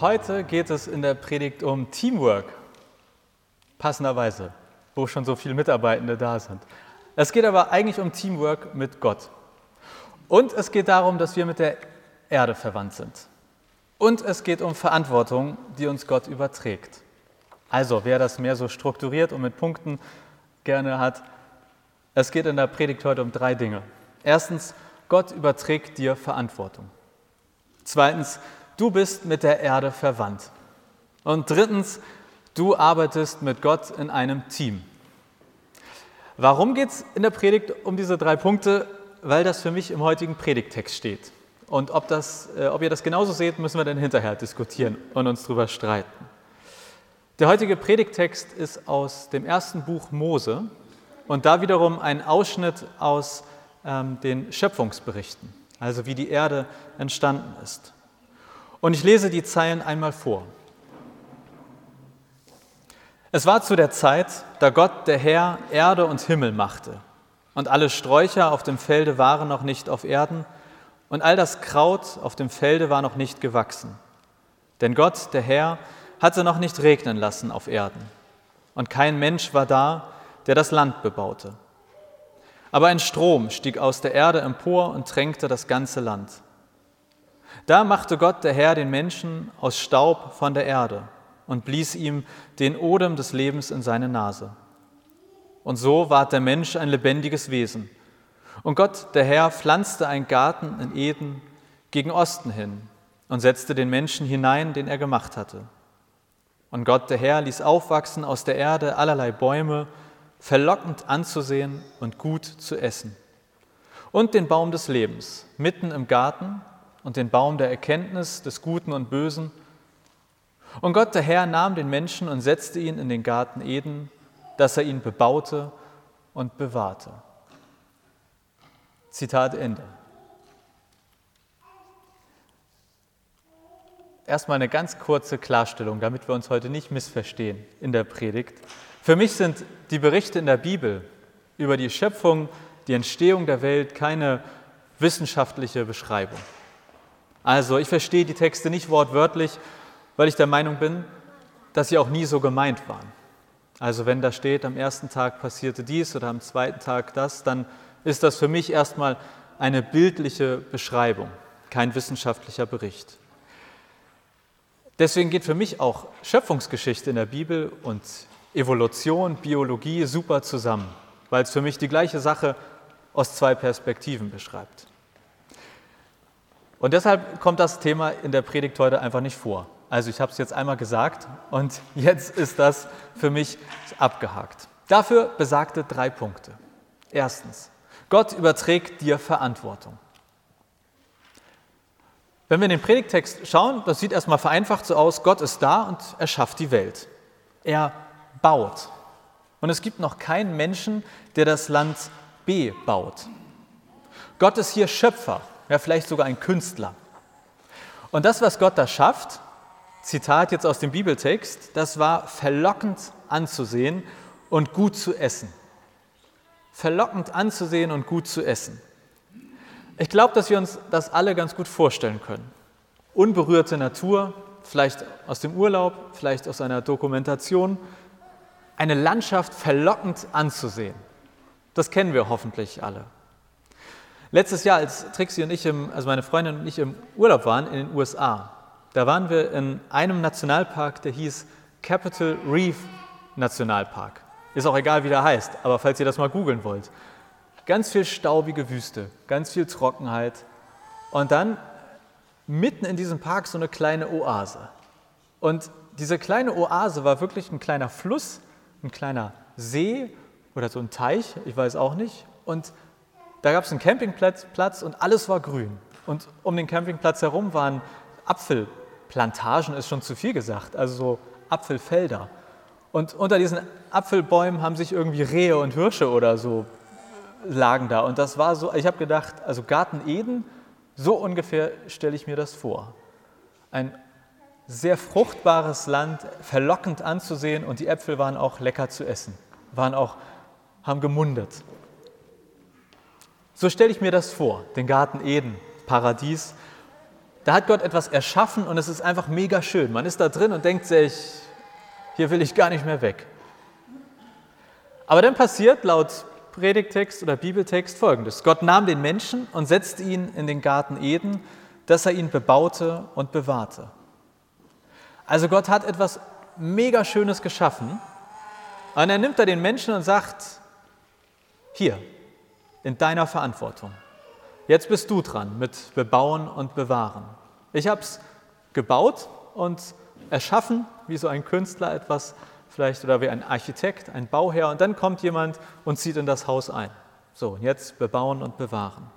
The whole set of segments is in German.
Heute geht es in der Predigt um Teamwork. Passenderweise, wo schon so viele Mitarbeitende da sind. Es geht aber eigentlich um Teamwork mit Gott. Und es geht darum, dass wir mit der Erde verwandt sind. Und es geht um Verantwortung, die uns Gott überträgt. Also, wer das mehr so strukturiert und mit Punkten gerne hat, es geht in der Predigt heute um drei Dinge. Erstens, Gott überträgt dir Verantwortung. Zweitens, du bist mit der Erde verwandt. Und drittens, du arbeitest mit Gott in einem Team. Warum geht es in der Predigt um diese drei Punkte? Weil das für mich im heutigen Predigtext steht. Und ob, das, äh, ob ihr das genauso seht, müssen wir dann hinterher diskutieren und uns darüber streiten. Der heutige Predigtext ist aus dem ersten Buch Mose und da wiederum ein Ausschnitt aus ähm, den Schöpfungsberichten, also wie die Erde entstanden ist. Und ich lese die Zeilen einmal vor. Es war zu der Zeit, da Gott, der Herr, Erde und Himmel machte. Und alle Sträucher auf dem Felde waren noch nicht auf Erden, und all das Kraut auf dem Felde war noch nicht gewachsen. Denn Gott, der Herr, hatte noch nicht regnen lassen auf Erden. Und kein Mensch war da, der das Land bebaute. Aber ein Strom stieg aus der Erde empor und tränkte das ganze Land. Da machte Gott der Herr den Menschen aus Staub von der Erde und blies ihm den Odem des Lebens in seine Nase. Und so ward der Mensch ein lebendiges Wesen. Und Gott, der Herr, pflanzte einen Garten in Eden gegen Osten hin und setzte den Menschen hinein, den er gemacht hatte. Und Gott, der Herr, ließ aufwachsen aus der Erde allerlei Bäume, verlockend anzusehen und gut zu essen. Und den Baum des Lebens mitten im Garten und den Baum der Erkenntnis des Guten und Bösen. Und Gott der Herr nahm den Menschen und setzte ihn in den Garten Eden, dass er ihn bebaute und bewahrte. Zitat Ende. Erstmal eine ganz kurze Klarstellung, damit wir uns heute nicht missverstehen in der Predigt. Für mich sind die Berichte in der Bibel über die Schöpfung, die Entstehung der Welt keine wissenschaftliche Beschreibung. Also ich verstehe die Texte nicht wortwörtlich, weil ich der Meinung bin, dass sie auch nie so gemeint waren. Also wenn da steht, am ersten Tag passierte dies oder am zweiten Tag das, dann ist das für mich erstmal eine bildliche Beschreibung, kein wissenschaftlicher Bericht. Deswegen geht für mich auch Schöpfungsgeschichte in der Bibel und Evolution, Biologie super zusammen, weil es für mich die gleiche Sache aus zwei Perspektiven beschreibt. Und deshalb kommt das Thema in der Predigt heute einfach nicht vor. Also ich habe es jetzt einmal gesagt und jetzt ist das für mich abgehakt. Dafür besagte drei Punkte. Erstens, Gott überträgt dir Verantwortung. Wenn wir in den Predigtext schauen, das sieht erstmal vereinfacht so aus, Gott ist da und er schafft die Welt. Er baut. Und es gibt noch keinen Menschen, der das Land bebaut. Gott ist hier Schöpfer ja vielleicht sogar ein Künstler. Und das, was Gott da schafft, Zitat jetzt aus dem Bibeltext, das war verlockend anzusehen und gut zu essen. Verlockend anzusehen und gut zu essen. Ich glaube, dass wir uns das alle ganz gut vorstellen können. Unberührte Natur, vielleicht aus dem Urlaub, vielleicht aus einer Dokumentation, eine Landschaft verlockend anzusehen. Das kennen wir hoffentlich alle. Letztes Jahr, als Trixie und ich, im, also meine Freundin und ich im Urlaub waren in den USA, da waren wir in einem Nationalpark, der hieß Capitol Reef Nationalpark. Ist auch egal, wie der heißt, aber falls ihr das mal googeln wollt. Ganz viel staubige Wüste, ganz viel Trockenheit und dann mitten in diesem Park so eine kleine Oase. Und diese kleine Oase war wirklich ein kleiner Fluss, ein kleiner See oder so ein Teich, ich weiß auch nicht. Und da gab es einen Campingplatz und alles war grün. Und um den Campingplatz herum waren Apfelplantagen, ist schon zu viel gesagt, also so Apfelfelder. Und unter diesen Apfelbäumen haben sich irgendwie Rehe und Hirsche oder so lagen da. Und das war so, ich habe gedacht, also Garten Eden, so ungefähr stelle ich mir das vor. Ein sehr fruchtbares Land, verlockend anzusehen und die Äpfel waren auch lecker zu essen, waren auch, haben gemundet. So stelle ich mir das vor, den Garten Eden, Paradies. Da hat Gott etwas erschaffen und es ist einfach mega schön. Man ist da drin und denkt sich, hier will ich gar nicht mehr weg. Aber dann passiert laut Predigtext oder Bibeltext folgendes. Gott nahm den Menschen und setzte ihn in den Garten Eden, dass er ihn bebaute und bewahrte. Also Gott hat etwas mega Schönes geschaffen und dann nimmt er den Menschen und sagt, hier, in deiner Verantwortung. Jetzt bist du dran mit Bebauen und Bewahren. Ich habe es gebaut und erschaffen, wie so ein Künstler etwas vielleicht oder wie ein Architekt, ein Bauherr und dann kommt jemand und zieht in das Haus ein. So, jetzt bebauen und bewahren.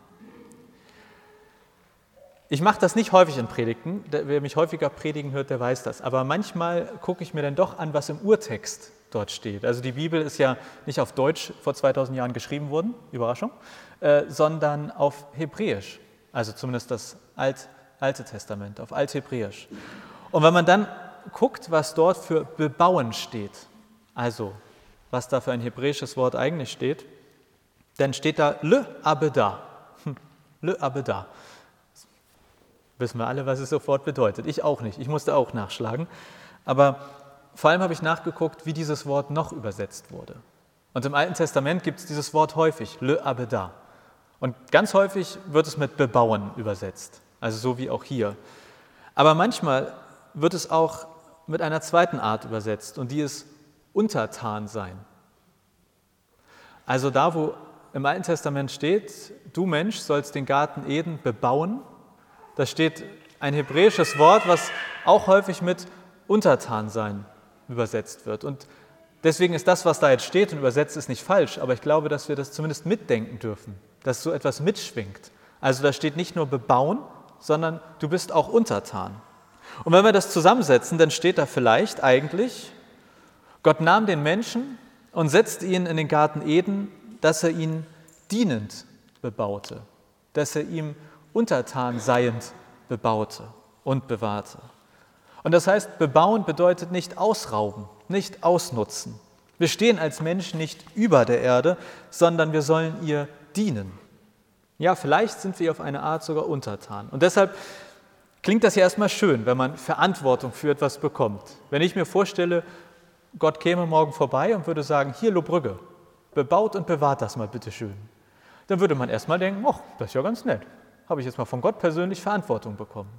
Ich mache das nicht häufig in Predigten. Wer mich häufiger predigen hört, der weiß das. Aber manchmal gucke ich mir dann doch an, was im Urtext dort steht. Also die Bibel ist ja nicht auf Deutsch vor 2000 Jahren geschrieben worden, Überraschung, äh, sondern auf Hebräisch. Also zumindest das Alt, Alte Testament, auf Althebräisch. Und wenn man dann guckt, was dort für bebauen steht, also was da für ein hebräisches Wort eigentlich steht, dann steht da le abeda. Hm, le abeda. Wissen wir alle, was es sofort bedeutet. Ich auch nicht. Ich musste auch nachschlagen. Aber vor allem habe ich nachgeguckt, wie dieses Wort noch übersetzt wurde. Und im Alten Testament gibt es dieses Wort häufig, le abeda. Und ganz häufig wird es mit bebauen übersetzt, also so wie auch hier. Aber manchmal wird es auch mit einer zweiten Art übersetzt und die ist untertan sein. Also da, wo im Alten Testament steht, du Mensch sollst den Garten Eden bebauen, da steht ein hebräisches Wort, was auch häufig mit untertan sein übersetzt wird. Und deswegen ist das, was da jetzt steht und übersetzt ist, nicht falsch, aber ich glaube, dass wir das zumindest mitdenken dürfen, dass so etwas mitschwingt. Also da steht nicht nur bebauen, sondern du bist auch untertan. Und wenn wir das zusammensetzen, dann steht da vielleicht eigentlich, Gott nahm den Menschen und setzte ihn in den Garten Eden, dass er ihn dienend bebaute, dass er ihm untertan seiend bebaute und bewahrte. Und das heißt, bebauen bedeutet nicht ausrauben, nicht ausnutzen. Wir stehen als Menschen nicht über der Erde, sondern wir sollen ihr dienen. Ja, vielleicht sind wir auf eine Art sogar untertan. Und deshalb klingt das ja erstmal schön, wenn man Verantwortung für etwas bekommt. Wenn ich mir vorstelle, Gott käme morgen vorbei und würde sagen, hier Lobrügge, bebaut und bewahrt das mal bitte schön. Dann würde man erstmal denken, ach, das ist ja ganz nett. Habe ich jetzt mal von Gott persönlich Verantwortung bekommen.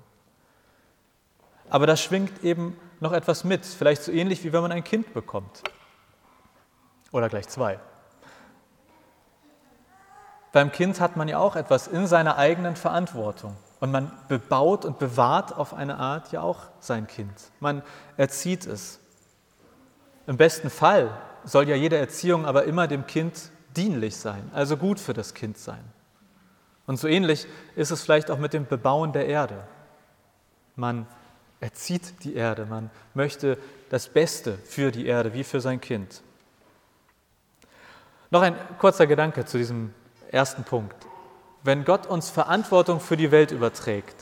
Aber da schwingt eben noch etwas mit, vielleicht so ähnlich wie wenn man ein Kind bekommt. Oder gleich zwei. Beim Kind hat man ja auch etwas in seiner eigenen Verantwortung. Und man bebaut und bewahrt auf eine Art ja auch sein Kind. Man erzieht es. Im besten Fall soll ja jede Erziehung aber immer dem Kind dienlich sein, also gut für das Kind sein. Und so ähnlich ist es vielleicht auch mit dem Bebauen der Erde. Man erzieht die Erde, man möchte das Beste für die Erde, wie für sein Kind. Noch ein kurzer Gedanke zu diesem ersten Punkt. Wenn Gott uns Verantwortung für die Welt überträgt,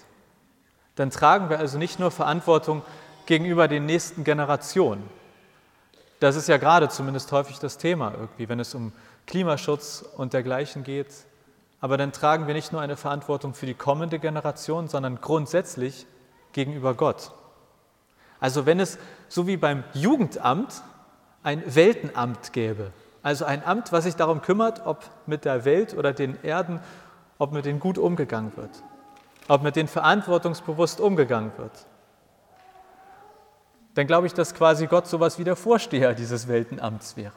dann tragen wir also nicht nur Verantwortung gegenüber den nächsten Generationen. Das ist ja gerade zumindest häufig das Thema irgendwie, wenn es um Klimaschutz und dergleichen geht. Aber dann tragen wir nicht nur eine Verantwortung für die kommende Generation, sondern grundsätzlich gegenüber Gott. Also wenn es so wie beim Jugendamt ein Weltenamt gäbe, also ein Amt, was sich darum kümmert, ob mit der Welt oder den Erden, ob mit denen gut umgegangen wird, ob mit denen verantwortungsbewusst umgegangen wird, dann glaube ich, dass quasi Gott sowas wie der Vorsteher dieses Weltenamts wäre.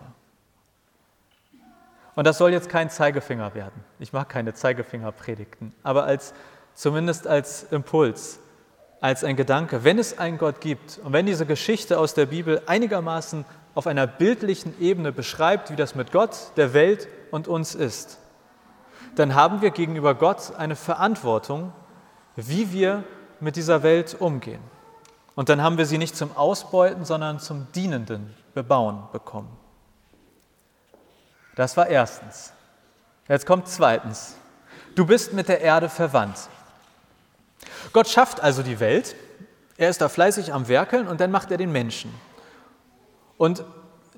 Und das soll jetzt kein Zeigefinger werden. Ich mag keine Zeigefingerpredigten, aber als, zumindest als Impuls, als ein Gedanke, wenn es einen Gott gibt und wenn diese Geschichte aus der Bibel einigermaßen auf einer bildlichen Ebene beschreibt, wie das mit Gott, der Welt und uns ist, dann haben wir gegenüber Gott eine Verantwortung, wie wir mit dieser Welt umgehen. Und dann haben wir sie nicht zum Ausbeuten, sondern zum dienenden Bebauen bekommen. Das war erstens. Jetzt kommt zweitens. Du bist mit der Erde verwandt. Gott schafft also die Welt, er ist da fleißig am Werkeln und dann macht er den Menschen. Und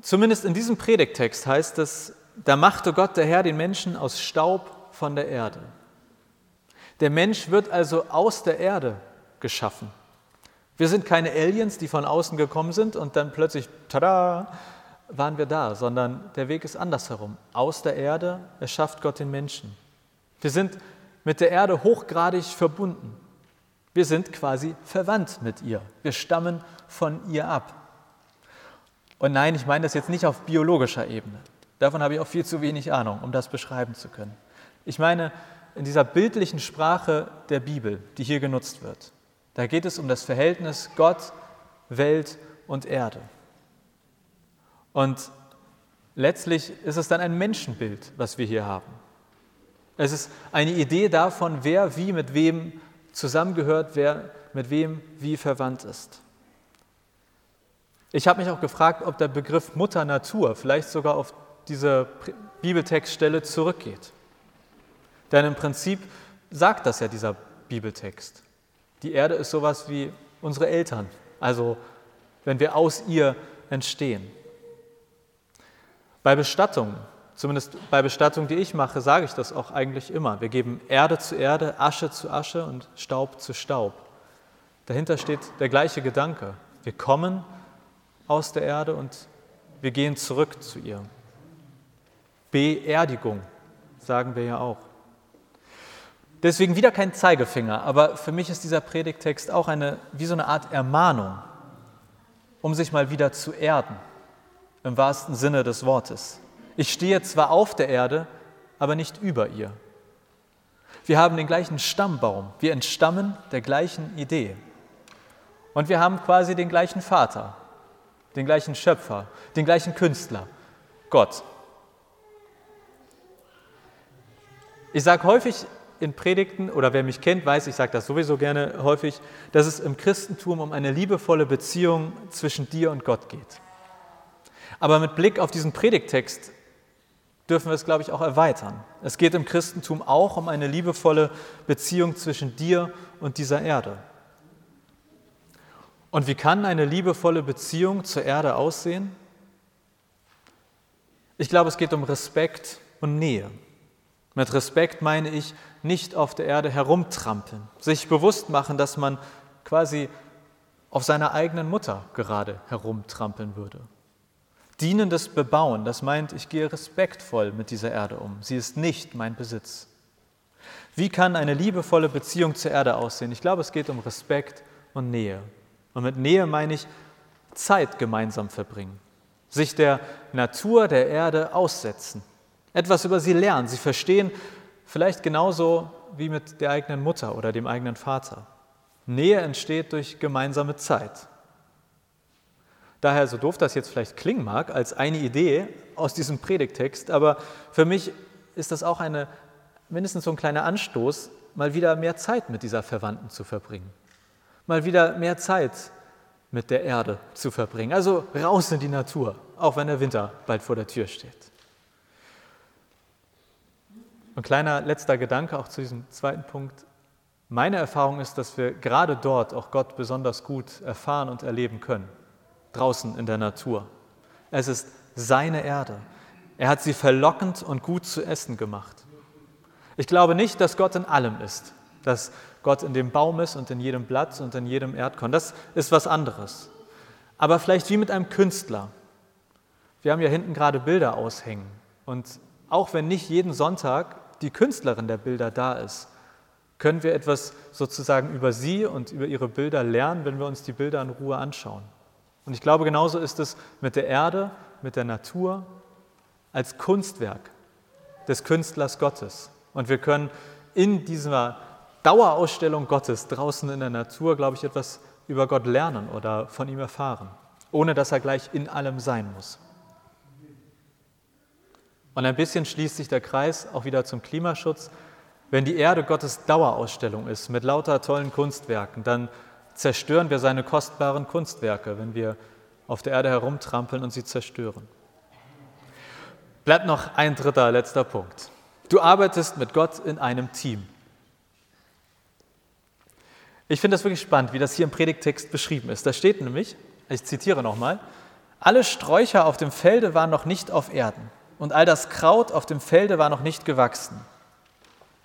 zumindest in diesem Predigtext heißt es, da machte Gott der Herr den Menschen aus Staub von der Erde. Der Mensch wird also aus der Erde geschaffen. Wir sind keine Aliens, die von außen gekommen sind und dann plötzlich, tada, waren wir da, sondern der Weg ist andersherum. Aus der Erde erschafft Gott den Menschen. Wir sind mit der Erde hochgradig verbunden. Wir sind quasi verwandt mit ihr. Wir stammen von ihr ab. Und nein, ich meine das jetzt nicht auf biologischer Ebene. Davon habe ich auch viel zu wenig Ahnung, um das beschreiben zu können. Ich meine in dieser bildlichen Sprache der Bibel, die hier genutzt wird. Da geht es um das Verhältnis Gott, Welt und Erde. Und letztlich ist es dann ein Menschenbild, was wir hier haben. Es ist eine Idee davon, wer wie mit wem zusammengehört, wer mit wem wie verwandt ist. Ich habe mich auch gefragt, ob der Begriff Mutter Natur vielleicht sogar auf diese Bibeltextstelle zurückgeht. Denn im Prinzip sagt das ja dieser Bibeltext. Die Erde ist sowas wie unsere Eltern, also wenn wir aus ihr entstehen. Bei Bestattung, zumindest bei Bestattung, die ich mache, sage ich das auch eigentlich immer. Wir geben Erde zu Erde, Asche zu Asche und Staub zu Staub. Dahinter steht der gleiche Gedanke. Wir kommen aus der Erde und wir gehen zurück zu ihr. Beerdigung sagen wir ja auch. Deswegen wieder kein Zeigefinger, aber für mich ist dieser Predigtext auch eine, wie so eine Art Ermahnung, um sich mal wieder zu erden, im wahrsten Sinne des Wortes. Ich stehe zwar auf der Erde, aber nicht über ihr. Wir haben den gleichen Stammbaum, wir entstammen der gleichen Idee. Und wir haben quasi den gleichen Vater, den gleichen Schöpfer, den gleichen Künstler, Gott. Ich sage häufig in Predigten, oder wer mich kennt, weiß, ich sage das sowieso gerne häufig, dass es im Christentum um eine liebevolle Beziehung zwischen dir und Gott geht. Aber mit Blick auf diesen Predigtext dürfen wir es, glaube ich, auch erweitern. Es geht im Christentum auch um eine liebevolle Beziehung zwischen dir und dieser Erde. Und wie kann eine liebevolle Beziehung zur Erde aussehen? Ich glaube, es geht um Respekt und Nähe. Mit Respekt meine ich nicht auf der Erde herumtrampeln, sich bewusst machen, dass man quasi auf seiner eigenen Mutter gerade herumtrampeln würde. Dienendes Bebauen, das meint, ich gehe respektvoll mit dieser Erde um. Sie ist nicht mein Besitz. Wie kann eine liebevolle Beziehung zur Erde aussehen? Ich glaube, es geht um Respekt und Nähe. Und mit Nähe meine ich Zeit gemeinsam verbringen, sich der Natur der Erde aussetzen, etwas über sie lernen, sie verstehen, vielleicht genauso wie mit der eigenen Mutter oder dem eigenen Vater. Nähe entsteht durch gemeinsame Zeit. Daher, so doof das jetzt vielleicht klingen mag, als eine Idee aus diesem Predigtext, aber für mich ist das auch eine, mindestens so ein kleiner Anstoß, mal wieder mehr Zeit mit dieser Verwandten zu verbringen. Mal wieder mehr Zeit mit der Erde zu verbringen. Also raus in die Natur, auch wenn der Winter bald vor der Tür steht. Ein kleiner letzter Gedanke auch zu diesem zweiten Punkt. Meine Erfahrung ist, dass wir gerade dort auch Gott besonders gut erfahren und erleben können, draußen in der Natur. Es ist seine Erde. Er hat sie verlockend und gut zu essen gemacht. Ich glaube nicht, dass Gott in allem ist, dass Gott in dem Baum ist und in jedem Blatt und in jedem Erdkorn. Das ist was anderes. Aber vielleicht wie mit einem Künstler. Wir haben ja hinten gerade Bilder aushängen. Und auch wenn nicht jeden Sonntag die Künstlerin der Bilder da ist, können wir etwas sozusagen über sie und über ihre Bilder lernen, wenn wir uns die Bilder in Ruhe anschauen. Und ich glaube, genauso ist es mit der Erde, mit der Natur, als Kunstwerk des Künstlers Gottes. Und wir können in dieser Dauerausstellung Gottes draußen in der Natur, glaube ich, etwas über Gott lernen oder von ihm erfahren, ohne dass er gleich in allem sein muss. Und ein bisschen schließt sich der Kreis auch wieder zum Klimaschutz. Wenn die Erde Gottes Dauerausstellung ist mit lauter tollen Kunstwerken, dann zerstören wir seine kostbaren Kunstwerke, wenn wir auf der Erde herumtrampeln und sie zerstören. Bleibt noch ein dritter, letzter Punkt. Du arbeitest mit Gott in einem Team. Ich finde das wirklich spannend, wie das hier im Predigtext beschrieben ist. Da steht nämlich, ich zitiere nochmal, alle Sträucher auf dem Felde waren noch nicht auf Erden und all das Kraut auf dem Felde war noch nicht gewachsen.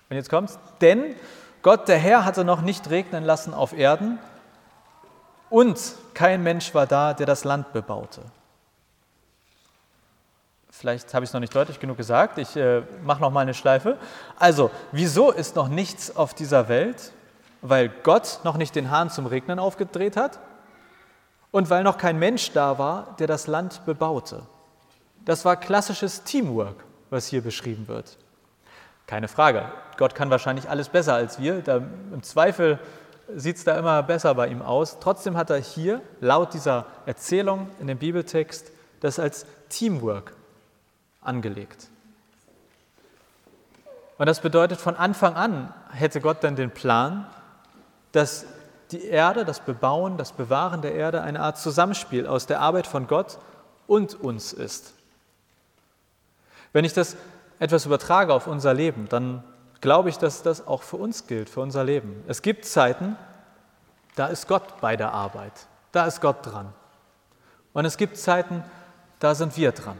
Und jetzt kommt's, denn Gott, der Herr, hatte noch nicht regnen lassen auf Erden und kein Mensch war da, der das Land bebaute. Vielleicht habe ich es noch nicht deutlich genug gesagt. Ich äh, mache noch mal eine Schleife. Also, wieso ist noch nichts auf dieser Welt? Weil Gott noch nicht den Hahn zum Regnen aufgedreht hat und weil noch kein Mensch da war, der das Land bebaute. Das war klassisches Teamwork, was hier beschrieben wird. Keine Frage, Gott kann wahrscheinlich alles besser als wir. Da, Im Zweifel sieht es da immer besser bei ihm aus. Trotzdem hat er hier laut dieser Erzählung in dem Bibeltext das als Teamwork angelegt. Und das bedeutet, von Anfang an hätte Gott dann den Plan, dass die Erde, das Bebauen, das Bewahren der Erde eine Art Zusammenspiel aus der Arbeit von Gott und uns ist. Wenn ich das etwas übertrage auf unser Leben, dann glaube ich, dass das auch für uns gilt, für unser Leben. Es gibt Zeiten, da ist Gott bei der Arbeit, da ist Gott dran. Und es gibt Zeiten, da sind wir dran.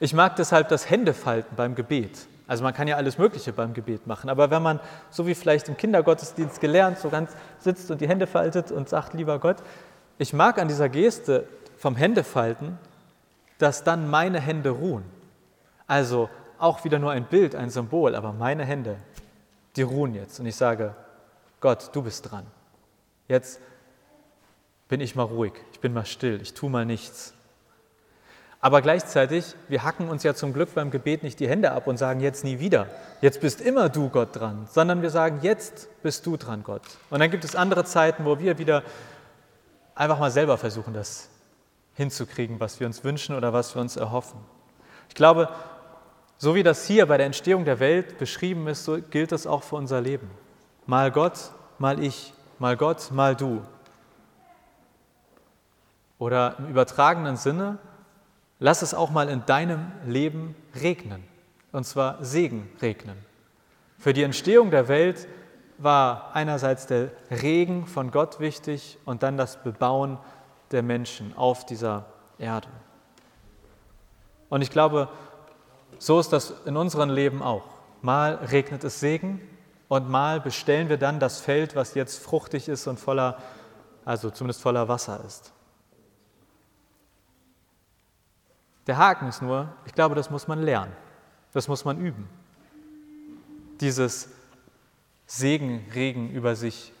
Ich mag deshalb das Händefalten beim Gebet. Also man kann ja alles Mögliche beim Gebet machen, aber wenn man, so wie vielleicht im Kindergottesdienst gelernt, so ganz sitzt und die Hände faltet und sagt, lieber Gott, ich mag an dieser Geste vom Händefalten, dass dann meine Hände ruhen. Also auch wieder nur ein Bild, ein Symbol, aber meine Hände, die ruhen jetzt. Und ich sage, Gott, du bist dran. Jetzt bin ich mal ruhig, ich bin mal still, ich tue mal nichts. Aber gleichzeitig, wir hacken uns ja zum Glück beim Gebet nicht die Hände ab und sagen jetzt nie wieder, jetzt bist immer du Gott dran, sondern wir sagen, jetzt bist du dran, Gott. Und dann gibt es andere Zeiten, wo wir wieder einfach mal selber versuchen, das hinzukriegen, was wir uns wünschen oder was wir uns erhoffen. Ich glaube, so wie das hier bei der Entstehung der Welt beschrieben ist, so gilt das auch für unser Leben. Mal Gott, mal ich, mal Gott, mal du. Oder im übertragenen Sinne, lass es auch mal in deinem Leben regnen, und zwar Segen regnen. Für die Entstehung der Welt war einerseits der Regen von Gott wichtig und dann das Bebauen der Menschen auf dieser Erde. Und ich glaube, so ist das in unserem Leben auch. Mal regnet es Segen und mal bestellen wir dann das Feld, was jetzt fruchtig ist und voller, also zumindest voller Wasser ist. Der Haken ist nur, ich glaube, das muss man lernen. Das muss man üben. Dieses Segen, Regen über sich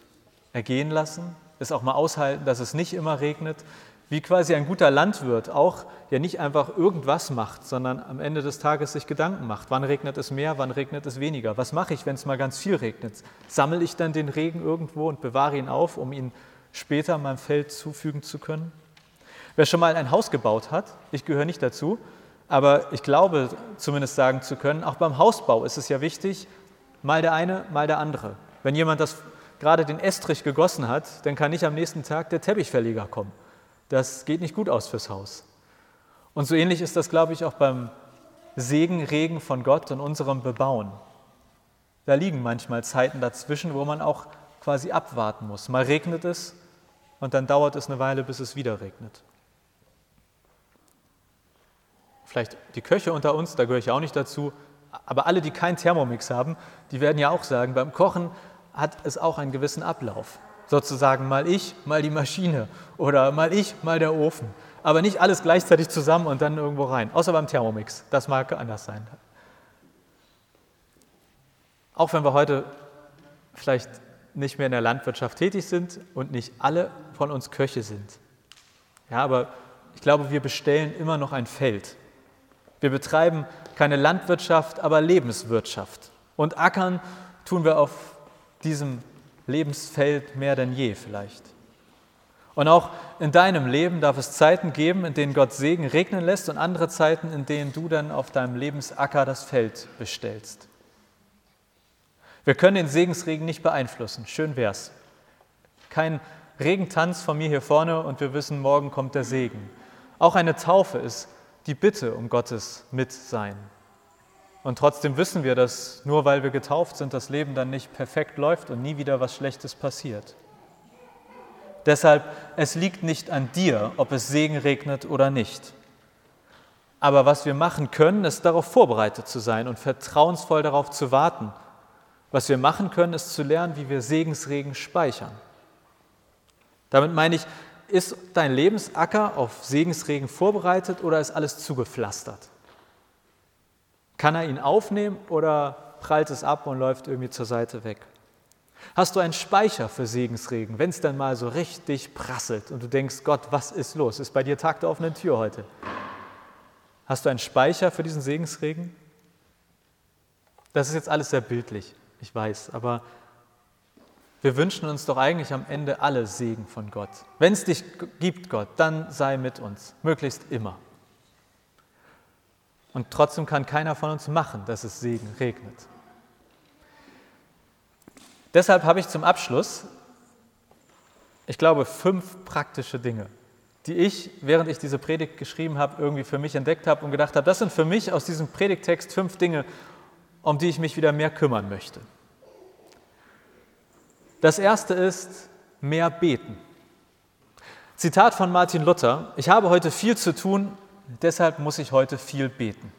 ergehen lassen, es auch mal aushalten, dass es nicht immer regnet, wie quasi ein guter Landwirt auch ja nicht einfach irgendwas macht, sondern am Ende des Tages sich Gedanken macht. Wann regnet es mehr, wann regnet es weniger? Was mache ich, wenn es mal ganz viel regnet? Sammle ich dann den Regen irgendwo und bewahre ihn auf, um ihn später meinem Feld zufügen zu können? Wer schon mal ein Haus gebaut hat, ich gehöre nicht dazu, aber ich glaube zumindest sagen zu können, auch beim Hausbau ist es ja wichtig, mal der eine, mal der andere. Wenn jemand das gerade den Estrich gegossen hat, dann kann nicht am nächsten Tag der Teppichverleger kommen. Das geht nicht gut aus fürs Haus. Und so ähnlich ist das, glaube ich, auch beim Segen, Regen von Gott und unserem Bebauen. Da liegen manchmal Zeiten dazwischen, wo man auch quasi abwarten muss. Mal regnet es und dann dauert es eine Weile, bis es wieder regnet vielleicht die Köche unter uns, da gehöre ich auch nicht dazu, aber alle, die keinen Thermomix haben, die werden ja auch sagen, beim Kochen hat es auch einen gewissen Ablauf. Sozusagen mal ich, mal die Maschine oder mal ich, mal der Ofen. Aber nicht alles gleichzeitig zusammen und dann irgendwo rein. Außer beim Thermomix. Das mag anders sein. Auch wenn wir heute vielleicht nicht mehr in der Landwirtschaft tätig sind und nicht alle von uns Köche sind. Ja, aber ich glaube, wir bestellen immer noch ein Feld. Wir betreiben keine Landwirtschaft, aber Lebenswirtschaft. Und ackern tun wir auf diesem Lebensfeld mehr denn je vielleicht. Und auch in deinem Leben darf es Zeiten geben, in denen Gott Segen regnen lässt und andere Zeiten, in denen du dann auf deinem Lebensacker das Feld bestellst. Wir können den Segensregen nicht beeinflussen. Schön wär's. Kein Regentanz von mir hier vorne und wir wissen, morgen kommt der Segen. Auch eine Taufe ist die Bitte um Gottes Mitsein. Und trotzdem wissen wir, dass nur weil wir getauft sind, das Leben dann nicht perfekt läuft und nie wieder was Schlechtes passiert. Deshalb, es liegt nicht an dir, ob es Segen regnet oder nicht. Aber was wir machen können, ist darauf vorbereitet zu sein und vertrauensvoll darauf zu warten, Was wir machen können, ist zu lernen, wie wir Segensregen speichern. Damit meine ich, ist dein Lebensacker auf Segensregen vorbereitet oder ist alles zugepflastert? Kann er ihn aufnehmen oder prallt es ab und läuft irgendwie zur Seite weg? Hast du einen Speicher für Segensregen, wenn es dann mal so richtig prasselt und du denkst, Gott, was ist los? Ist bei dir Tag der offenen Tür heute? Hast du einen Speicher für diesen Segensregen? Das ist jetzt alles sehr bildlich, ich weiß, aber wir wünschen uns doch eigentlich am Ende alle Segen von Gott. Wenn es dich gibt, Gott, dann sei mit uns, möglichst immer. Und trotzdem kann keiner von uns machen, dass es Segen regnet. Deshalb habe ich zum Abschluss, ich glaube, fünf praktische Dinge, die ich, während ich diese Predigt geschrieben habe, irgendwie für mich entdeckt habe und gedacht habe, das sind für mich aus diesem Predigtext fünf Dinge, um die ich mich wieder mehr kümmern möchte. Das erste ist mehr beten. Zitat von Martin Luther, ich habe heute viel zu tun, deshalb muss ich heute viel beten.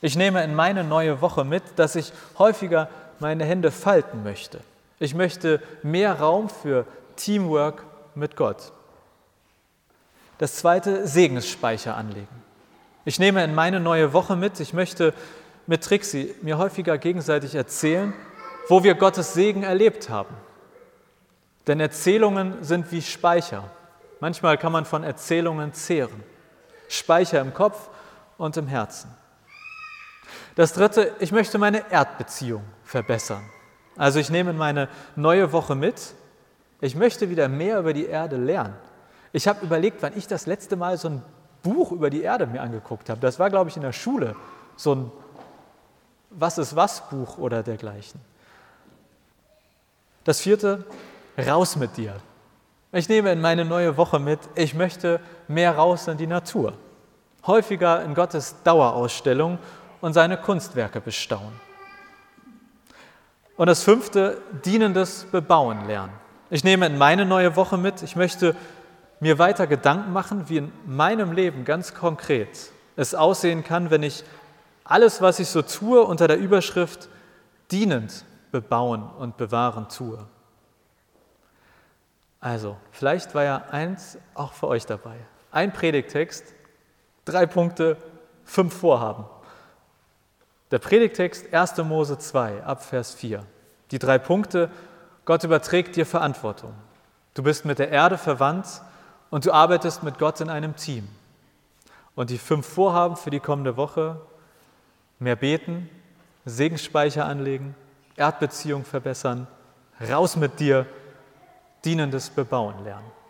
Ich nehme in meine neue Woche mit, dass ich häufiger meine Hände falten möchte. Ich möchte mehr Raum für Teamwork mit Gott. Das zweite, Segensspeicher anlegen. Ich nehme in meine neue Woche mit, ich möchte mit Trixie mir häufiger gegenseitig erzählen, wo wir Gottes Segen erlebt haben. Denn Erzählungen sind wie Speicher. Manchmal kann man von Erzählungen zehren. Speicher im Kopf und im Herzen. Das dritte, ich möchte meine Erdbeziehung verbessern. Also ich nehme meine neue Woche mit. Ich möchte wieder mehr über die Erde lernen. Ich habe überlegt, wann ich das letzte Mal so ein Buch über die Erde mir angeguckt habe. Das war, glaube ich, in der Schule. So ein Was ist was Buch oder dergleichen. Das vierte, raus mit dir. Ich nehme in meine neue Woche mit, ich möchte mehr raus in die Natur. Häufiger in Gottes Dauerausstellung und seine Kunstwerke bestaunen. Und das fünfte, dienendes Bebauen lernen. Ich nehme in meine neue Woche mit, ich möchte mir weiter Gedanken machen, wie in meinem Leben ganz konkret es aussehen kann, wenn ich alles, was ich so tue, unter der Überschrift dienend bebauen und bewahren tue. Also, vielleicht war ja eins auch für euch dabei. Ein Predigtext, drei Punkte, fünf Vorhaben. Der Predigtext 1. Mose 2 ab Vers 4. Die drei Punkte, Gott überträgt dir Verantwortung. Du bist mit der Erde verwandt und du arbeitest mit Gott in einem Team. Und die fünf Vorhaben für die kommende Woche, mehr beten, Segensspeicher anlegen, Erdbeziehung verbessern, raus mit dir, dienendes Bebauen lernen.